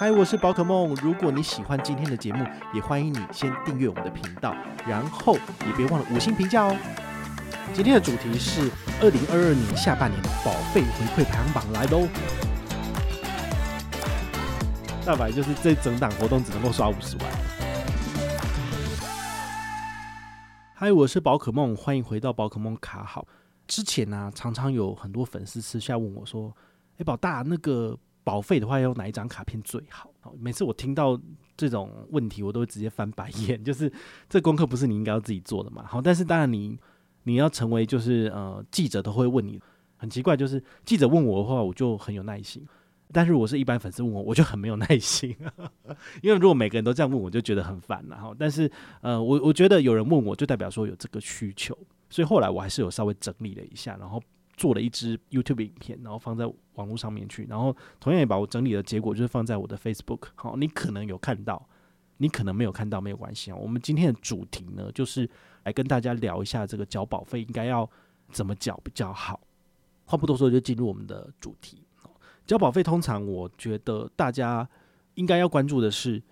嗨，我是宝可梦。如果你喜欢今天的节目，也欢迎你先订阅我们的频道，然后也别忘了五星评价哦。今天的主题是二零二二年下半年的保费回馈排行榜来喽。大白就是这整档活动只能够刷五十万。嗨，我是宝可梦，欢迎回到宝可梦卡好。之前呢、常常有很多粉丝私下问我说：“哎，宝大那个。”保费的话，要用哪一张卡片最好？每次我听到这种问题，我都会直接翻白眼。就是这功课不是你应该要自己做的嘛？好，但是当然你你要成为就是呃记者都会问你，很奇怪，就是记者问我的话，我就很有耐心；但是我是一般粉丝问我，我就很没有耐心。因为如果每个人都这样问，我就觉得很烦了哈。但是呃，我我觉得有人问我就代表说有这个需求，所以后来我还是有稍微整理了一下，然后。做了一支 YouTube 影片，然后放在网络上面去，然后同样也把我整理的结果就是放在我的 Facebook。好，你可能有看到，你可能没有看到，没有关系啊。我们今天的主题呢，就是来跟大家聊一下这个缴保费应该要怎么缴比较好。话不多说，就进入我们的主题。缴保费通常我觉得大家应该要关注的是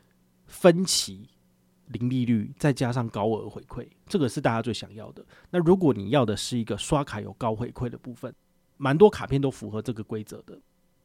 分期。零利率再加上高额回馈，这个是大家最想要的。那如果你要的是一个刷卡有高回馈的部分，蛮多卡片都符合这个规则的。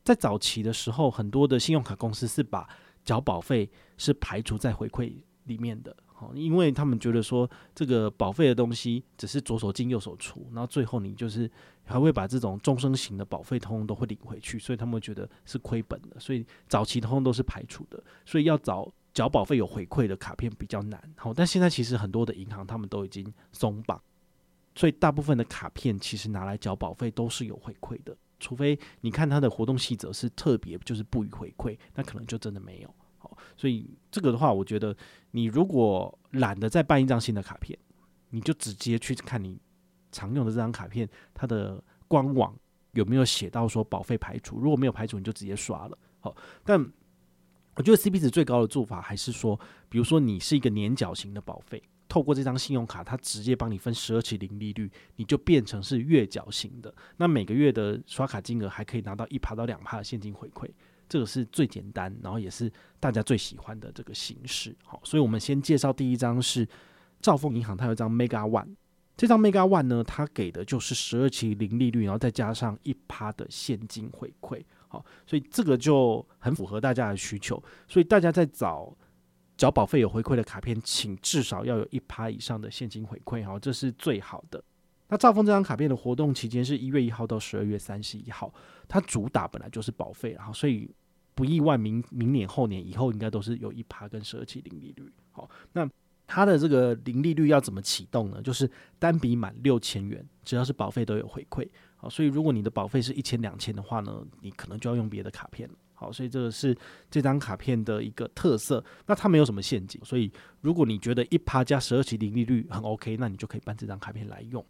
在早期的时候，很多的信用卡公司是把缴保费是排除在回馈里面的，好，因为他们觉得说这个保费的东西只是左手进右手出，然后最后你就是还会把这种终身型的保费通通都会领回去，所以他们觉得是亏本的，所以早期通通都是排除的，所以要找。缴保费有回馈的卡片比较难，好，但现在其实很多的银行他们都已经松绑，所以大部分的卡片其实拿来缴保费都是有回馈的，除非你看它的活动细则是特别就是不予回馈，那可能就真的没有。好，所以这个的话，我觉得你如果懒得再办一张新的卡片，你就直接去看你常用的这张卡片，它的官网有没有写到说保费排除，如果没有排除，你就直接刷了。好，但。我觉得 CP 值最高的做法还是说，比如说你是一个年缴型的保费，透过这张信用卡，它直接帮你分十二期零利率，你就变成是月缴型的。那每个月的刷卡金额还可以拿到一趴到两趴的现金回馈，这个是最简单，然后也是大家最喜欢的这个形式。好，所以我们先介绍第一张是兆丰银行，它有一张 Mega One，这张 Mega One 呢，它给的就是十二期零利率，然后再加上一趴的现金回馈。好，所以这个就很符合大家的需求。所以大家在找缴保费有回馈的卡片，请至少要有一趴以上的现金回馈，好，这是最好的。那兆丰这张卡片的活动期间是一月一号到十二月三十一号，它主打本来就是保费，然后所以不意外，明明年后年以后应该都是有一趴跟十二期零利率。好，那它的这个零利率要怎么启动呢？就是单笔满六千元，只要是保费都有回馈。好，所以如果你的保费是一千两千的话呢，你可能就要用别的卡片了。好，所以这个是这张卡片的一个特色。那它没有什么陷阱，所以如果你觉得一趴加十二期零利率很 OK，那你就可以办这张卡片来用。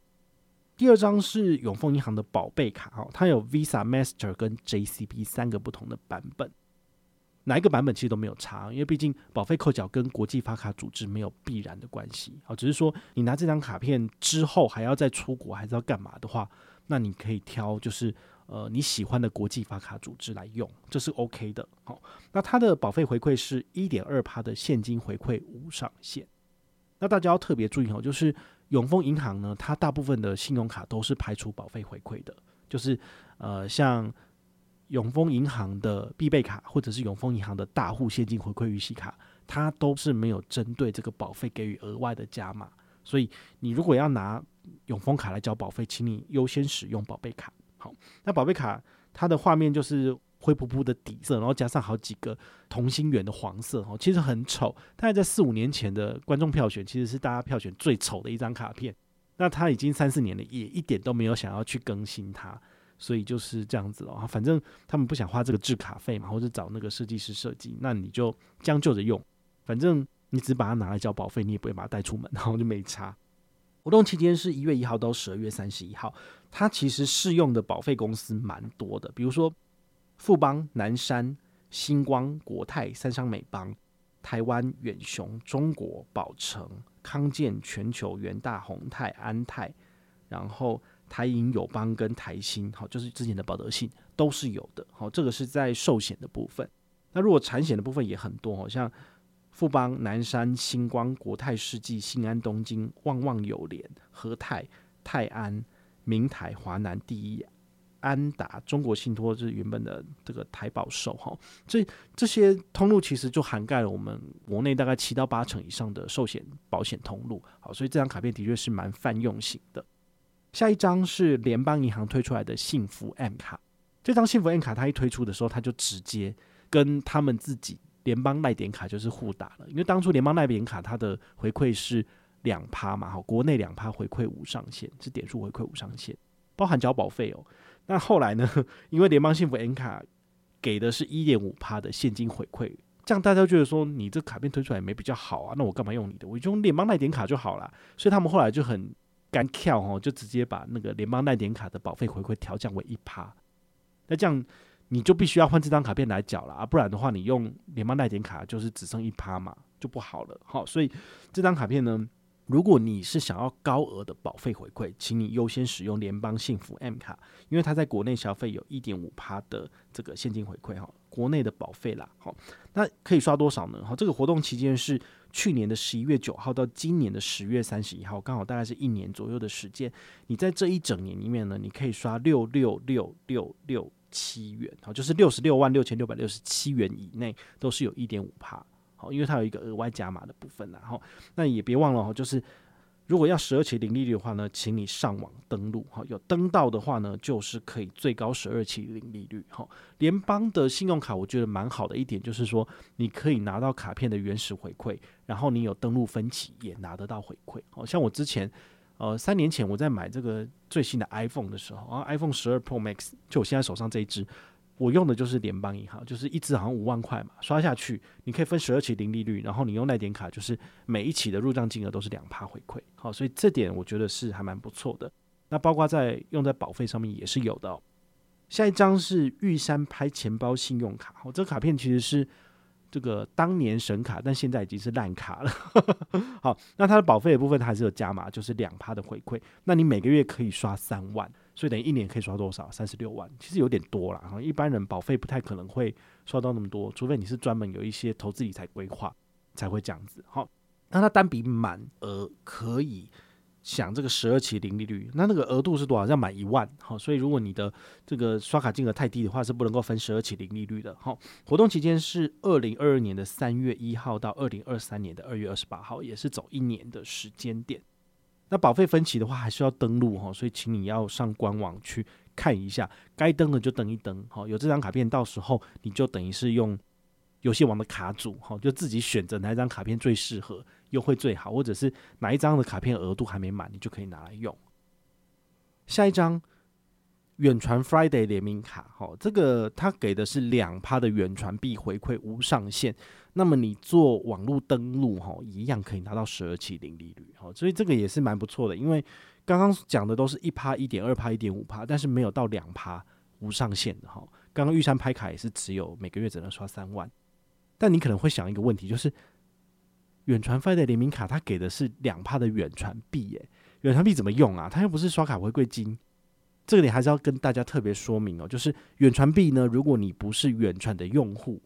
第二张是永丰银行的宝贝卡，哈，它有 Visa、Master 跟 JCB 三个不同的版本，哪一个版本其实都没有差，因为毕竟保费扣缴跟国际发卡组织没有必然的关系。好，只是说你拿这张卡片之后还要再出国，还是要干嘛的话。那你可以挑就是呃你喜欢的国际发卡组织来用，这是 OK 的。好，那它的保费回馈是一点二趴的现金回馈无上限。那大家要特别注意哦，就是永丰银行呢，它大部分的信用卡都是排除保费回馈的，就是呃像永丰银行的必备卡或者是永丰银行的大户现金回馈预习卡，它都是没有针对这个保费给予额外的加码。所以你如果要拿永丰卡来交保费，请你优先使用宝贝卡。好，那宝贝卡它的画面就是灰扑扑的底色，然后加上好几个同心圆的黄色，哦，其实很丑。大概在四五年前的观众票选，其实是大家票选最丑的一张卡片。那它已经三四年了，也一点都没有想要去更新它。所以就是这样子哦。反正他们不想花这个制卡费嘛，或者找那个设计师设计，那你就将就着用。反正你只把它拿来交保费，你也不会把它带出门，然后就没差。活动期间是一月一号到十二月三十一号，它其实适用的保费公司蛮多的，比如说富邦、南山、星光、国泰、三商、美邦。台湾远雄、中国宝城、康健、全球、元大、宏泰、安泰，然后台银友邦跟台新，好，就是之前的保德信都是有的。好，这个是在寿险的部分。那如果产险的部分也很多，好像富邦、南山、星光、国泰世纪、新安、东京、旺旺友联、和泰、泰安、明台、华南第一。安达、中国信托就是原本的这个台保寿哈，所以这些通路其实就涵盖了我们国内大概七到八成以上的寿险保险通路。好，所以这张卡片的确是蛮泛用型的。下一张是联邦银行推出来的幸福 M 卡，这张幸福 M 卡它一推出的时候，它就直接跟他们自己联邦赖点卡就是互打了，因为当初联邦赖点卡它的回馈是两趴嘛，好，国内两趴回馈无上限，是点数回馈无上限，包含交保费哦。那后来呢？因为联邦幸福 M 卡给的是一点五趴的现金回馈，这样大家觉得说你这卡片推出来没比较好啊？那我干嘛用你的？我就用联邦赖点卡就好了。所以他们后来就很干跳哦，就直接把那个联邦耐点卡的保费回馈调降为一趴。那这样你就必须要换这张卡片来缴了啊，不然的话你用联邦耐点卡就是只剩一趴嘛，就不好了。好，所以这张卡片呢。如果你是想要高额的保费回馈，请你优先使用联邦幸福 M 卡，因为它在国内消费有一点五趴的这个现金回馈哈，国内的保费啦，好，那可以刷多少呢？哈，这个活动期间是去年的十一月九号到今年的十月三十一号，刚好大概是一年左右的时间。你在这一整年里面呢，你可以刷六六六六六七元，好，就是六十六万六千六百六十七元以内都是有一点五趴。因为它有一个额外加码的部分，然后那也别忘了哈，就是如果要十二期零利率的话呢，请你上网登录哈，有登到的话呢，就是可以最高十二期零利率哈。联邦的信用卡我觉得蛮好的一点就是说，你可以拿到卡片的原始回馈，然后你有登录分期也拿得到回馈。好像我之前呃三年前我在买这个最新的 iPhone 的时候啊，iPhone 十二 Pro Max 就我现在手上这一支。我用的就是联邦银行，就是一支好像五万块嘛，刷下去你可以分十二期零利率，然后你用那点卡，就是每一期的入账金额都是两趴回馈，好，所以这点我觉得是还蛮不错的。那包括在用在保费上面也是有的哦。下一张是玉山拍钱包信用卡，好，这卡片其实是这个当年神卡，但现在已经是烂卡了。好，那它的保费的部分它还是有加码，就是两趴的回馈，那你每个月可以刷三万。所以等于一年可以刷多少？三十六万，其实有点多了。然后一般人保费不太可能会刷到那么多，除非你是专门有一些投资理财规划才会这样子。好，那它单笔满额可以享这个十二期零利率。那那个额度是多少？要满一万。好，所以如果你的这个刷卡金额太低的话，是不能够分十二期零利率的。好，活动期间是二零二二年的三月一号到二零二三年的二月二十八号，也是走一年的时间点。那保费分期的话，还是要登录哈，所以请你要上官网去看一下，该登的就登一登。好，有这张卡片，到时候你就等于是用游戏王的卡组，哈，就自己选择哪一张卡片最适合，优惠最好，或者是哪一张的卡片额度还没满，你就可以拿来用。下一张。远传 Friday 联名卡，好，这个它给的是两趴的远传币回馈无上限，那么你做网络登录，哈，一样可以拿到十二期零利率，哈，所以这个也是蛮不错的，因为刚刚讲的都是一趴、一点二趴、一点五趴，但是没有到两趴无上限的，哈。刚刚玉山拍卡也是只有每个月只能刷三万，但你可能会想一个问题，就是远传 Friday 联名卡它给的是两趴的远传币，耶，远传币怎么用啊？它又不是刷卡回馈金。这个点还是要跟大家特别说明哦，就是远传币呢，如果你不是远传的用户，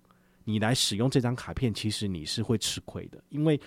你来使用这张卡片，其实你是会吃亏的，因为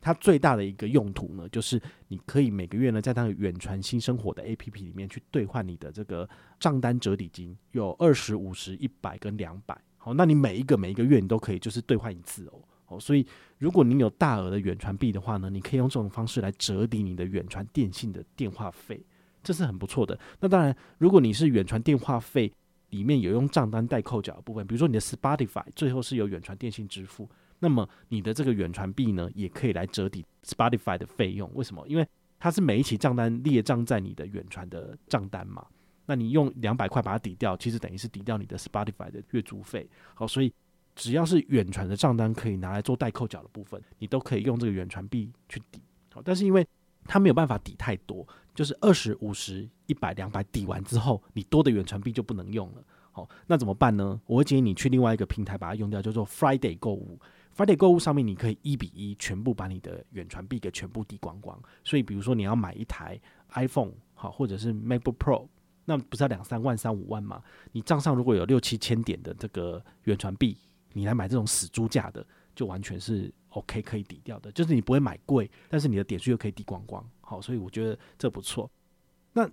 它最大的一个用途呢，就是你可以每个月呢，在那个远传新生活的 APP 里面去兑换你的这个账单折抵金，有二十五十、一百跟两百，好，那你每一个每一个月你都可以就是兑换一次哦，哦，所以如果你有大额的远传币的话呢，你可以用这种方式来折抵你的远传电信的电话费。这是很不错的。那当然，如果你是远传电话费里面有用账单代扣缴的部分，比如说你的 Spotify 最后是由远传电信支付，那么你的这个远传币呢，也可以来折抵 Spotify 的费用。为什么？因为它是每一期账单列账在你的远传的账单嘛。那你用两百块把它抵掉，其实等于是抵掉你的 Spotify 的月租费。好，所以只要是远传的账单可以拿来做代扣缴的部分，你都可以用这个远传币去抵。好，但是因为它没有办法抵太多，就是二十五十一百两百抵完之后，你多的远传币就不能用了。好，那怎么办呢？我会建议你去另外一个平台把它用掉，叫做 Friday 购物。Friday 购物上面，你可以一比一全部把你的远传币给全部抵光光。所以，比如说你要买一台 iPhone 好，或者是 MacBook Pro，那不是要两三万、三五万吗？你账上如果有六七千点的这个远传币，你来买这种死猪价的，就完全是 OK 可以抵掉的。就是你不会买贵，但是你的点数又可以抵光光。好，所以我觉得这不错。那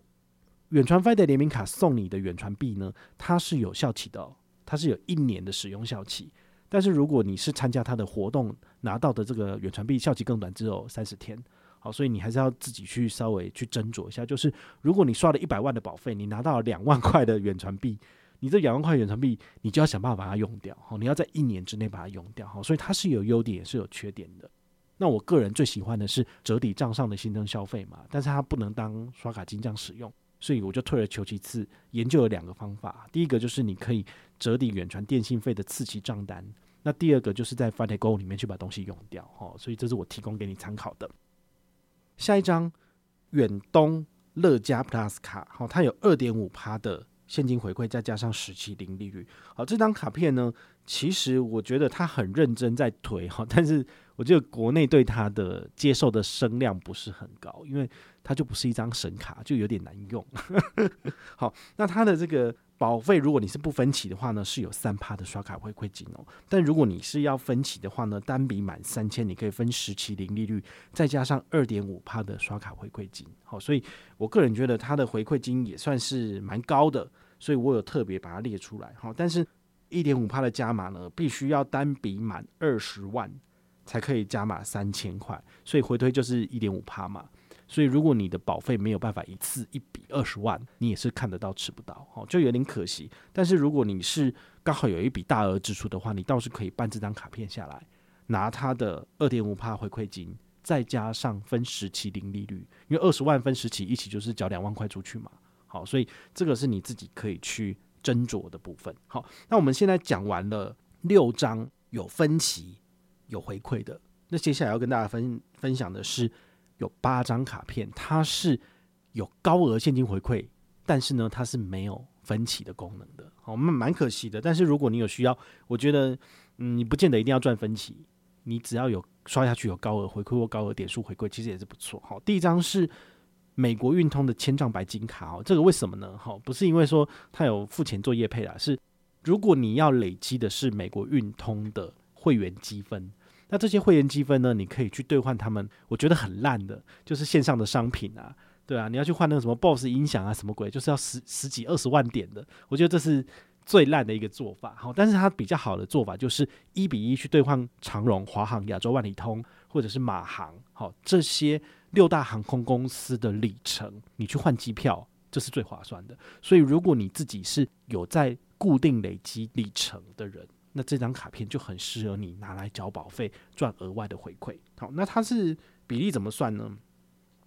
远传飞的联名卡送你的远传币呢，它是有效期的，它是有一年的使用效期。但是如果你是参加它的活动拿到的这个远传币效期更短，只有三十天，好，所以你还是要自己去稍微去斟酌一下。就是如果你刷了一百万的保费，你拿到两万块的远传币，你这两万块远传币你就要想办法把它用掉，好，你要在一年之内把它用掉，好，所以它是有优点也是有缺点的。那我个人最喜欢的是折抵账上的新增消费嘛，但是它不能当刷卡金这样使用。所以我就退而求其次，研究了两个方法。第一个就是你可以折抵远传电信费的次期账单，那第二个就是在 Friday Go 里面去把东西用掉。哦，所以这是我提供给你参考的。下一张远东乐家 Plus 卡，好，它有二点五趴的现金回馈，再加上十期零利率。好，这张卡片呢，其实我觉得他很认真在推哈，但是我觉得国内对它的接受的声量不是很高，因为它就不是一张神卡，就有点难用。好，那它的这个保费，如果你是不分期的话呢，是有三趴的刷卡回馈金哦。但如果你是要分期的话呢，单笔满三千，你可以分十期零利率，再加上二点五趴的刷卡回馈金。好，所以我个人觉得它的回馈金也算是蛮高的，所以我有特别把它列出来。好，但是。一点五趴的加码呢，必须要单笔满二十万才可以加码三千块，所以回推就是一点五趴嘛。所以如果你的保费没有办法一次一笔二十万，你也是看得到吃不到，哦，就有点可惜。但是如果你是刚好有一笔大额支出的话，你倒是可以办这张卡片下来，拿它的二点五趴回馈金，再加上分十期零利率，因为二十万分十期一起就是缴两万块出去嘛。好，所以这个是你自己可以去。斟酌的部分，好，那我们现在讲完了六张有分期有回馈的，那接下来要跟大家分分享的是有八张卡片，它是有高额现金回馈，但是呢，它是没有分期的功能的，好，蛮蛮可惜的。但是如果你有需要，我觉得，嗯，你不见得一定要赚分期，你只要有刷下去有高额回馈或高额点数回馈，其实也是不错。好，第一张是。美国运通的千帐白金卡哦，这个为什么呢？哈，不是因为说他有付钱做业配啦，是如果你要累积的是美国运通的会员积分，那这些会员积分呢，你可以去兑换他们，我觉得很烂的，就是线上的商品啊，对啊，你要去换那个什么 BOSS 音响啊，什么鬼，就是要十十几二十万点的，我觉得这是最烂的一个做法。好，但是它比较好的做法就是一比一去兑换长荣、华航、亚洲万里通或者是马航，好这些。六大航空公司的里程，你去换机票，这是最划算的。所以，如果你自己是有在固定累积里程的人，那这张卡片就很适合你拿来交保费，赚额外的回馈。好，那它是比例怎么算呢？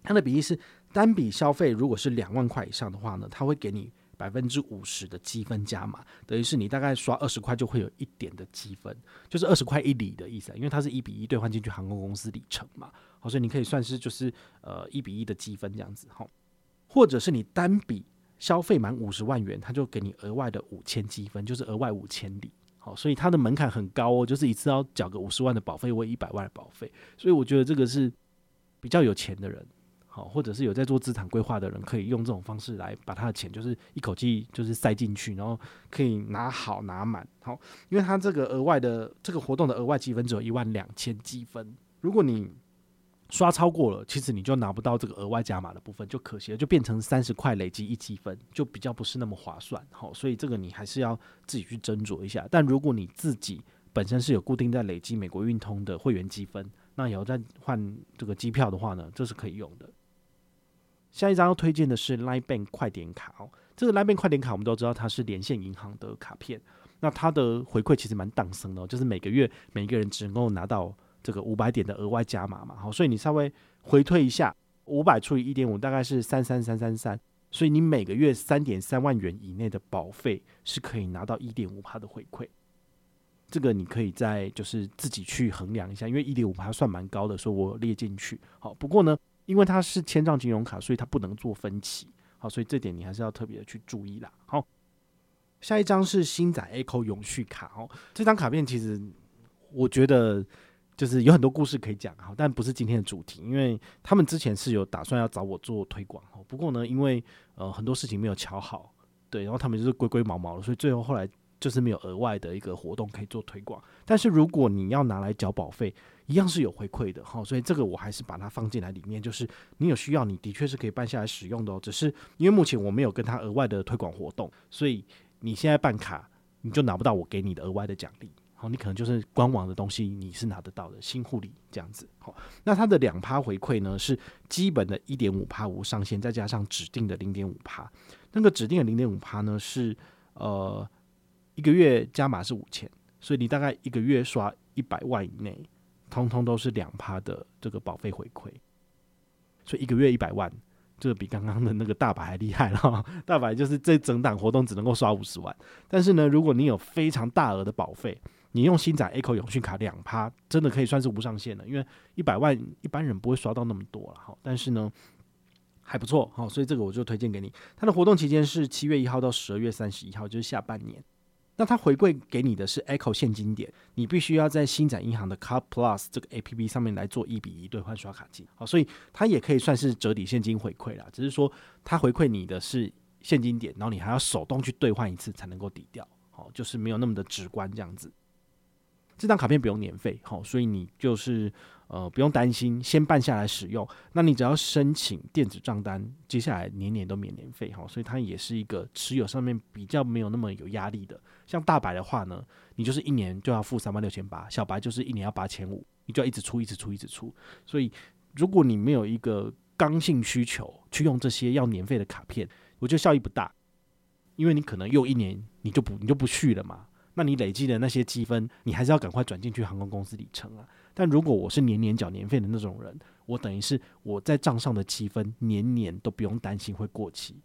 它的比例是单笔消费，如果是两万块以上的话呢，它会给你百分之五十的积分加码，等于是你大概刷二十块就会有一点的积分，就是二十块一里的意思，因为它是一比一兑换进去航空公司里程嘛。好，所以你可以算是就是呃一比一的积分这样子哈，或者是你单笔消费满五十万元，他就给你额外的五千积分，就是额外五千里。所以它的门槛很高哦，就是一次要缴个五十万的保费或一百万的保费。所以我觉得这个是比较有钱的人，好，或者是有在做资产规划的人，可以用这种方式来把他的钱就是一口气就是塞进去，然后可以拿好拿满。好，因为他这个额外的这个活动的额外积分只有一万两千积分，如果你刷超过了，其实你就拿不到这个额外加码的部分，就可惜了，就变成三十块累积一积分，就比较不是那么划算。好，所以这个你还是要自己去斟酌一下。但如果你自己本身是有固定在累积美国运通的会员积分，那也要再换这个机票的话呢，这是可以用的。下一张要推荐的是 Line Bank 快点卡哦，这个 Line Bank 快点卡我们都知道它是连线银行的卡片，那它的回馈其实蛮荡生的，就是每个月每一个人只能够拿到。这个五百点的额外加码嘛，好，所以你稍微回退一下，五百除以一点五大概是三三三三三，所以你每个月三点三万元以内的保费是可以拿到一点五趴的回馈。这个你可以再就是自己去衡量一下，因为一点五趴算蛮高的，所以我列进去。好，不过呢，因为它是千账金融卡，所以它不能做分期。好，所以这点你还是要特别的去注意啦。好，下一张是星展 Echo 永续卡哦，这张卡片其实我觉得就是有很多故事可以讲哈，但不是今天的主题，因为他们之前是有打算要找我做推广哦，不过呢，因为呃很多事情没有乔好，对，然后他们就是龟龟毛毛的，所以最后后来。就是没有额外的一个活动可以做推广，但是如果你要拿来缴保费，一样是有回馈的哈，所以这个我还是把它放进来里面。就是你有需要，你的确是可以办下来使用的哦。只是因为目前我没有跟他额外的推广活动，所以你现在办卡，你就拿不到我给你的额外的奖励。好，你可能就是官网的东西你是拿得到的，新护理这样子。好，那它的两趴回馈呢，是基本的一点五趴无上限，再加上指定的零点五趴。那个指定的零点五趴呢，是呃。一个月加码是五千，所以你大概一个月刷一百万以内，通通都是两趴的这个保费回馈。所以一个月一百万，这个比刚刚的那个大白还厉害了。大白就是这整档活动只能够刷五十万，但是呢，如果你有非常大额的保费，你用星展 Echo 永续卡两趴，真的可以算是无上限了。因为一百万一般人不会刷到那么多了哈，但是呢还不错哈，所以这个我就推荐给你。它的活动期间是七月一号到十二月三十一号，就是下半年。那它回馈给你的是 Echo 现金点，你必须要在星展银行的 Card Plus 这个 APP 上面来做一比一兑换刷卡金，好，所以它也可以算是折抵现金回馈啦，只是说它回馈你的是现金点，然后你还要手动去兑换一次才能够抵掉，好，就是没有那么的直观这样子。这张卡片不用年费，好，所以你就是。呃，不用担心，先办下来使用。那你只要申请电子账单，接下来年年都免年费好，所以它也是一个持有上面比较没有那么有压力的。像大白的话呢，你就是一年就要付三万六千八，小白就是一年要八千五，你就要一直出，一直出，一直出。所以如果你没有一个刚性需求去用这些要年费的卡片，我觉得效益不大，因为你可能用一年你就不你就不续了嘛。那你累积的那些积分，你还是要赶快转进去航空公司里程啊。但如果我是年年缴年费的那种人，我等于是我在账上的积分年年都不用担心会过期。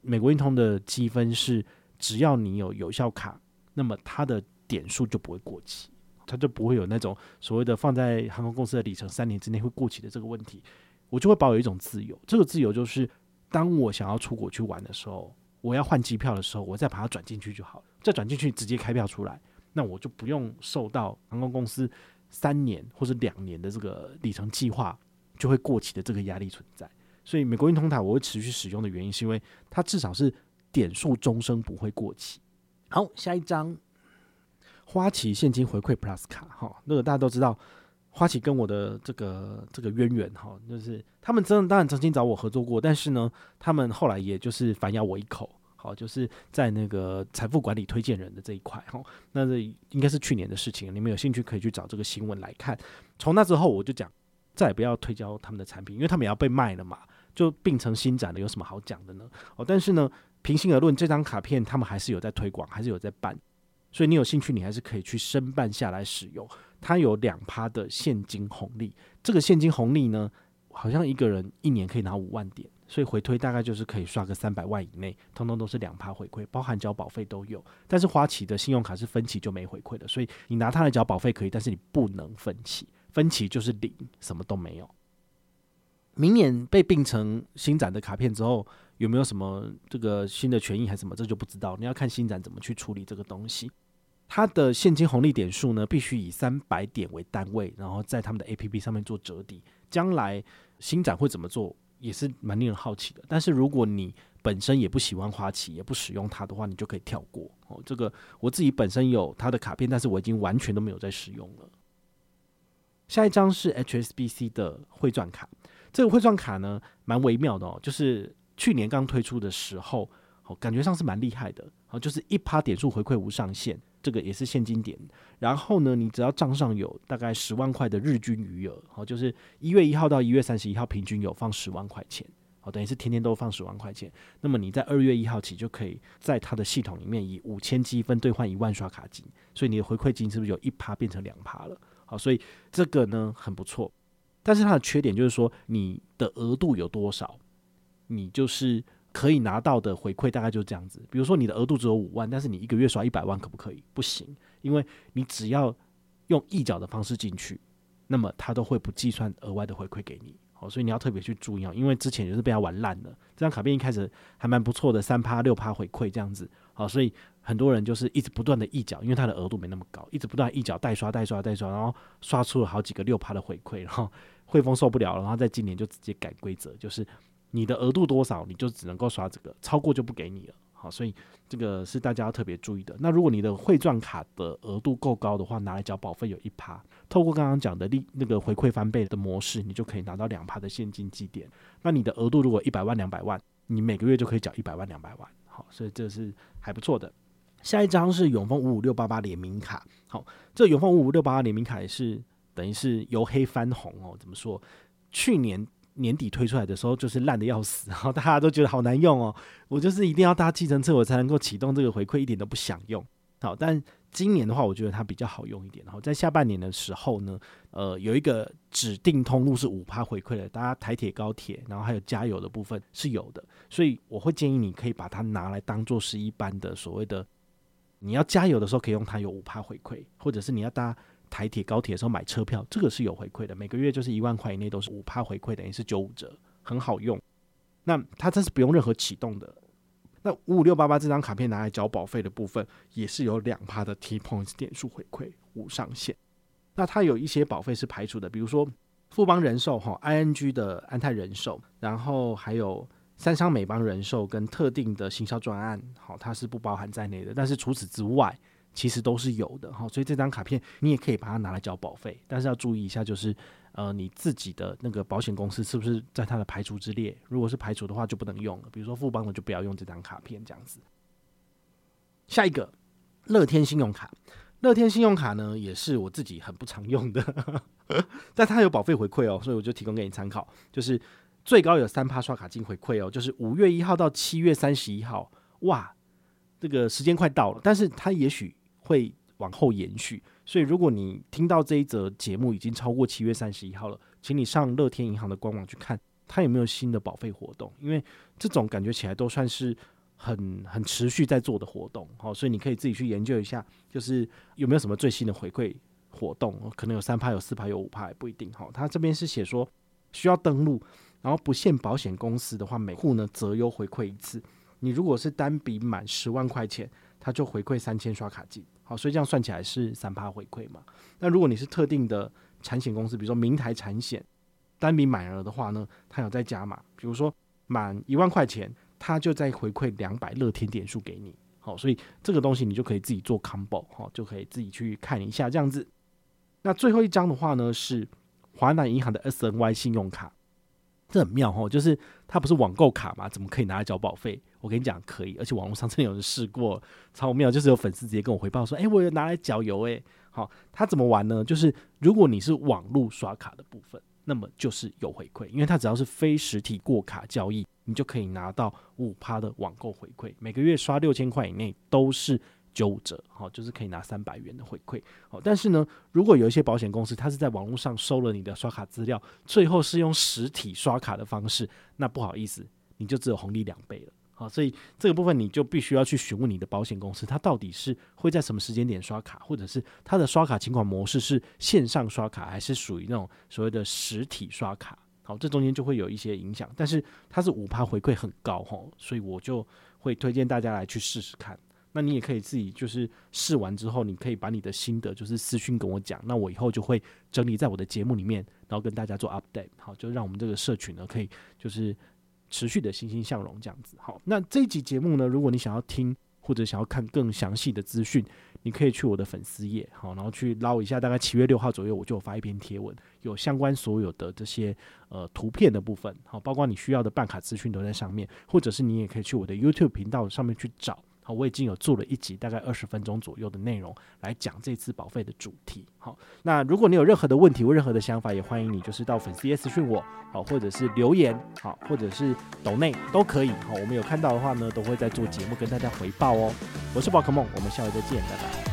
美国运通的积分是只要你有有效卡，那么它的点数就不会过期，它就不会有那种所谓的放在航空公司的里程三年之内会过期的这个问题。我就会保有一种自由，这个自由就是当我想要出国去玩的时候，我要换机票的时候，我再把它转进去就好了，再转进去直接开票出来，那我就不用受到航空公司。三年或者两年的这个里程计划就会过期的这个压力存在，所以美国运通卡我会持续使用的原因，是因为它至少是点数终生不会过期。好，下一张花旗现金回馈 Plus 卡哈，那个大家都知道，花旗跟我的这个这个渊源哈，就是他们真的当然曾经找我合作过，但是呢，他们后来也就是反咬我一口。好，就是在那个财富管理推荐人的这一块，哈，那这应该是去年的事情，你们有兴趣可以去找这个新闻来看。从那之后，我就讲再也不要推销他们的产品，因为他们也要被卖了嘛，就并成新展了，有什么好讲的呢？哦，但是呢，平心而论，这张卡片他们还是有在推广，还是有在办，所以你有兴趣，你还是可以去申办下来使用。它有两趴的现金红利，这个现金红利呢，好像一个人一年可以拿五万点。所以回推大概就是可以刷个三百万以内，通通都是两趴回馈，包含缴保费都有。但是花旗的信用卡是分期就没回馈的，所以你拿它来缴保费可以，但是你不能分期，分期就是零，什么都没有。明年被并成新展的卡片之后，有没有什么这个新的权益还是什么，这就不知道。你要看新展怎么去处理这个东西。它的现金红利点数呢，必须以三百点为单位，然后在他们的 APP 上面做折抵。将来新展会怎么做？也是蛮令人好奇的，但是如果你本身也不喜欢花旗，也不使用它的话，你就可以跳过哦。这个我自己本身有它的卡片，但是我已经完全都没有在使用了。下一张是 HSBC 的汇钻卡，这个汇钻卡呢蛮微妙的哦，就是去年刚推出的时候，哦，感觉上是蛮厉害的，哦，就是一趴点数回馈无上限。这个也是现金点，然后呢，你只要账上有大概十万块的日均余额，好，就是一月一号到一月三十一号平均有放十万块钱，好，等于是天天都放十万块钱。那么你在二月一号起就可以在它的系统里面以五千积分兑换一万刷卡金，所以你的回馈金是不是有一趴变成两趴了？好，所以这个呢很不错，但是它的缺点就是说你的额度有多少，你就是可以拿到的回馈大概就是这样子。比如说你的额度只有五万，但是你一个月刷一百万，可不可以？不行，因为你只要用一缴的方式进去，那么他都会不计算额外的回馈给你。好，所以你要特别去注意啊，因为之前也是被他玩烂了。这张卡片一开始还蛮不错的，三趴六趴回馈这样子。好，所以很多人就是一直不断的一缴，因为它的额度没那么高，一直不断一缴代刷代刷代刷，然后刷出了好几个六趴的回馈，然后汇丰受不了了，然后在今年就直接改规则，就是你的额度多少，你就只能够刷这个，超过就不给你了。好，所以这个是大家要特别注意的。那如果你的汇赚卡的额度够高的话，拿来缴保费有一趴，透过刚刚讲的利那个回馈翻倍的模式，你就可以拿到两趴的现金积点。那你的额度如果一百万两百万，你每个月就可以缴一百万两百万。好，所以这是还不错的。下一张是永丰五五六八八联名卡。好，这永丰五五六八八联名卡也是等于是由黑翻红哦。怎么说？去年。年底推出来的时候就是烂得要死，然后大家都觉得好难用哦。我就是一定要搭计程车我才能够启动这个回馈，一点都不想用。好，但今年的话，我觉得它比较好用一点。然后在下半年的时候呢，呃，有一个指定通路是五趴回馈的，大家台铁、高铁，然后还有加油的部分是有的，所以我会建议你可以把它拿来当做是一般的所谓的你要加油的时候可以用它有五趴回馈，或者是你要搭。台铁、高铁的时候买车票，这个是有回馈的，每个月就是一万块以内都是五趴回馈，等于是九五折，很好用。那它这是不用任何启动的。那五五六八八这张卡片拿来缴保费的部分，也是有两趴的 T Points 点数回馈，无上限。那它有一些保费是排除的，比如说富邦人寿哈，ING 的安泰人寿，然后还有三商美邦人寿跟特定的行销专案，好，它是不包含在内的。但是除此之外，其实都是有的哈，所以这张卡片你也可以把它拿来交保费，但是要注意一下，就是呃你自己的那个保险公司是不是在它的排除之列？如果是排除的话，就不能用了。比如说富邦的就不要用这张卡片这样子。下一个乐天信用卡，乐天信用卡呢也是我自己很不常用的，但它有保费回馈哦，所以我就提供给你参考，就是最高有三趴刷卡金回馈哦，就是五月一号到七月三十一号，哇，这个时间快到了，但是它也许。会往后延续，所以如果你听到这一则节目已经超过七月三十一号了，请你上乐天银行的官网去看，它有没有新的保费活动，因为这种感觉起来都算是很很持续在做的活动，好，所以你可以自己去研究一下，就是有没有什么最新的回馈活动，可能有三趴、有四趴、有五趴，也不一定。好，它这边是写说需要登录，然后不限保险公司的话，每户呢择优回馈一次。你如果是单笔满十万块钱，它就回馈三千刷卡金。好，所以这样算起来是三趴回馈嘛？那如果你是特定的产险公司，比如说明台产险，单笔买额的话呢，它有再加码，比如说满一万块钱，它就再回馈两百乐天点数给你。好，所以这个东西你就可以自己做 combo，好，就可以自己去看一下这样子。那最后一张的话呢，是华南银行的 SNY 信用卡。这很妙哦，就是它不是网购卡嘛？怎么可以拿来交保费？我跟你讲，可以，而且网络上真的有人试过，超妙。就是有粉丝直接跟我回报说：“哎，我有拿来缴油。”哎，好，它怎么玩呢？就是如果你是网络刷卡的部分，那么就是有回馈，因为它只要是非实体过卡交易，你就可以拿到五趴的网购回馈，每个月刷六千块以内都是。九五折，好，就是可以拿三百元的回馈，好，但是呢，如果有一些保险公司，它是在网络上收了你的刷卡资料，最后是用实体刷卡的方式，那不好意思，你就只有红利两倍了，好，所以这个部分你就必须要去询问你的保险公司，它到底是会在什么时间点刷卡，或者是它的刷卡情况模式是线上刷卡，还是属于那种所谓的实体刷卡，好，这中间就会有一些影响，但是它是五趴回馈很高哈，所以我就会推荐大家来去试试看。那你也可以自己就是试完之后，你可以把你的心得就是私讯跟我讲，那我以后就会整理在我的节目里面，然后跟大家做 update，好，就让我们这个社群呢可以就是持续的欣欣向荣这样子。好，那这一集节目呢，如果你想要听或者想要看更详细的资讯，你可以去我的粉丝页，好，然后去捞一下，大概七月六号左右我就有发一篇贴文，有相关所有的这些呃图片的部分，好，包括你需要的办卡资讯都在上面，或者是你也可以去我的 YouTube 频道上面去找。好，我已经有做了一集，大概二十分钟左右的内容来讲这次保费的主题。好，那如果你有任何的问题或任何的想法，也欢迎你就是到粉丝页私讯我，好，或者是留言，好，或者是抖内都可以。好，我们有看到的话呢，都会在做节目跟大家回报哦。我是宝可梦，我们下回再见，拜拜。